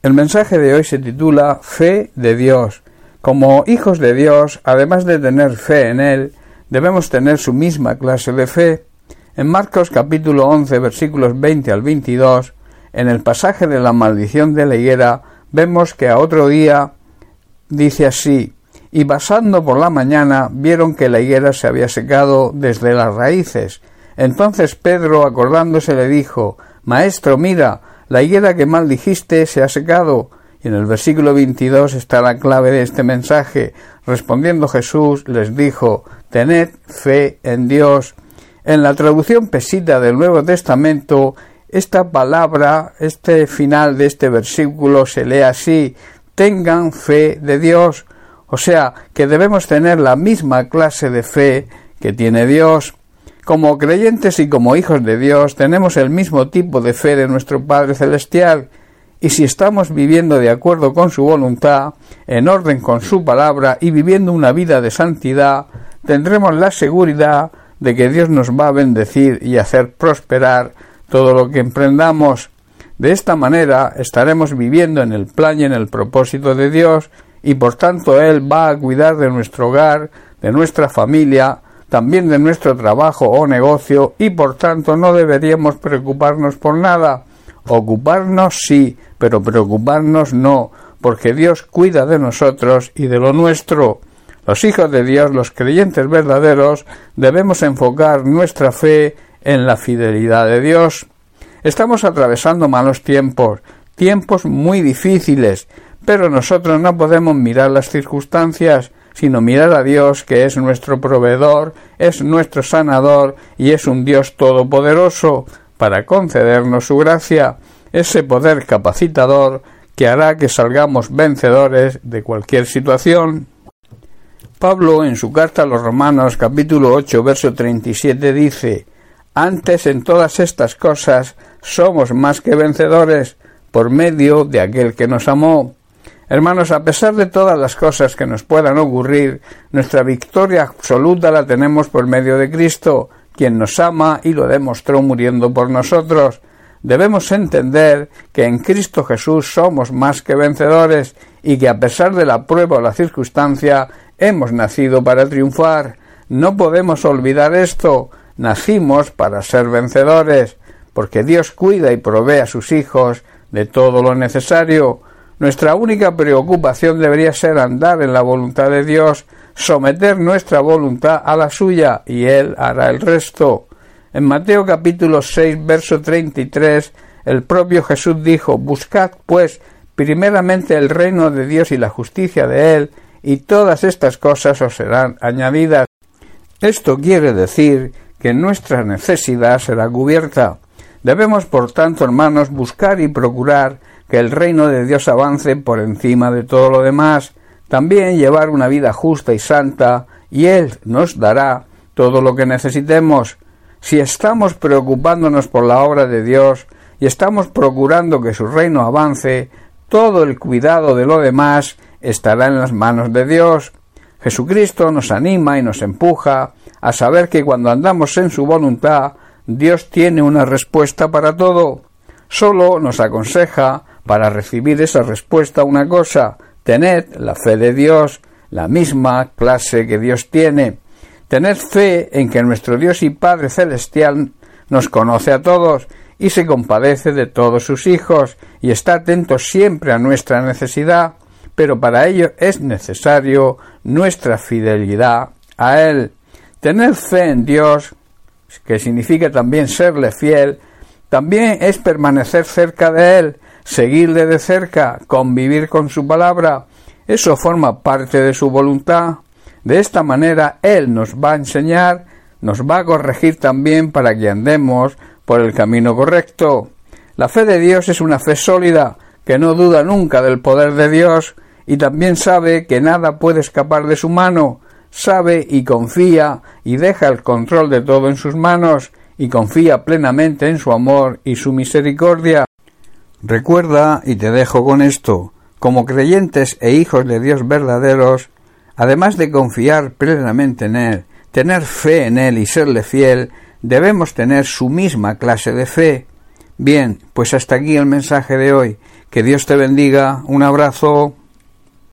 El mensaje de hoy se titula Fe de Dios. Como hijos de Dios, además de tener fe en Él, debemos tener su misma clase de fe. En Marcos capítulo 11 versículos 20 al 22, en el pasaje de la maldición de la higuera, vemos que a otro día dice así, y pasando por la mañana vieron que la higuera se había secado desde las raíces. Entonces Pedro, acordándose, le dijo, Maestro, mira, la higuera que mal dijiste se ha secado. Y en el versículo 22 está la clave de este mensaje. Respondiendo Jesús les dijo, Tened fe en Dios. En la traducción pesita del Nuevo Testamento, esta palabra, este final de este versículo se lee así, tengan fe de Dios. O sea, que debemos tener la misma clase de fe que tiene Dios. Como creyentes y como hijos de Dios tenemos el mismo tipo de fe de nuestro Padre Celestial, y si estamos viviendo de acuerdo con su voluntad, en orden con su palabra y viviendo una vida de santidad, tendremos la seguridad de que Dios nos va a bendecir y hacer prosperar todo lo que emprendamos. De esta manera estaremos viviendo en el plan y en el propósito de Dios y por tanto Él va a cuidar de nuestro hogar, de nuestra familia, también de nuestro trabajo o negocio y por tanto no deberíamos preocuparnos por nada. Ocuparnos sí, pero preocuparnos no, porque Dios cuida de nosotros y de lo nuestro. Los hijos de Dios, los creyentes verdaderos, debemos enfocar nuestra fe en la fidelidad de Dios. Estamos atravesando malos tiempos, tiempos muy difíciles, pero nosotros no podemos mirar las circunstancias, sino mirar a Dios, que es nuestro proveedor, es nuestro sanador y es un Dios todopoderoso, para concedernos su gracia, ese poder capacitador que hará que salgamos vencedores de cualquier situación. Pablo en su carta a los Romanos capítulo 8 verso 37 dice Antes en todas estas cosas somos más que vencedores por medio de aquel que nos amó. Hermanos, a pesar de todas las cosas que nos puedan ocurrir, nuestra victoria absoluta la tenemos por medio de Cristo, quien nos ama y lo demostró muriendo por nosotros. Debemos entender que en Cristo Jesús somos más que vencedores y que a pesar de la prueba o la circunstancia hemos nacido para triunfar. No podemos olvidar esto. Nacimos para ser vencedores, porque Dios cuida y provee a sus hijos de todo lo necesario. Nuestra única preocupación debería ser andar en la voluntad de Dios, someter nuestra voluntad a la suya, y Él hará el resto. En Mateo capítulo 6, verso 33, el propio Jesús dijo, Buscad, pues, primeramente el reino de Dios y la justicia de Él, y todas estas cosas os serán añadidas. Esto quiere decir que nuestra necesidad será cubierta. Debemos, por tanto, hermanos, buscar y procurar que el reino de Dios avance por encima de todo lo demás, también llevar una vida justa y santa, y Él nos dará todo lo que necesitemos. Si estamos preocupándonos por la obra de Dios y estamos procurando que su reino avance, todo el cuidado de lo demás estará en las manos de Dios. Jesucristo nos anima y nos empuja a saber que cuando andamos en su voluntad, Dios tiene una respuesta para todo. Solo nos aconseja para recibir esa respuesta una cosa, tened la fe de Dios, la misma clase que Dios tiene. Tened fe en que nuestro Dios y Padre Celestial nos conoce a todos y se compadece de todos sus hijos y está atento siempre a nuestra necesidad, pero para ello es necesario nuestra fidelidad a Él. Tener fe en Dios, que significa también serle fiel, también es permanecer cerca de Él, seguirle de cerca, convivir con su palabra, eso forma parte de su voluntad. De esta manera Él nos va a enseñar, nos va a corregir también para que andemos por el camino correcto. La fe de Dios es una fe sólida, que no duda nunca del poder de Dios, y también sabe que nada puede escapar de su mano, sabe y confía y deja el control de todo en sus manos, y confía plenamente en su amor y su misericordia. Recuerda, y te dejo con esto, como creyentes e hijos de Dios verdaderos, además de confiar plenamente en Él, tener fe en Él y serle fiel, debemos tener su misma clase de fe. Bien, pues hasta aquí el mensaje de hoy. Que Dios te bendiga. Un abrazo.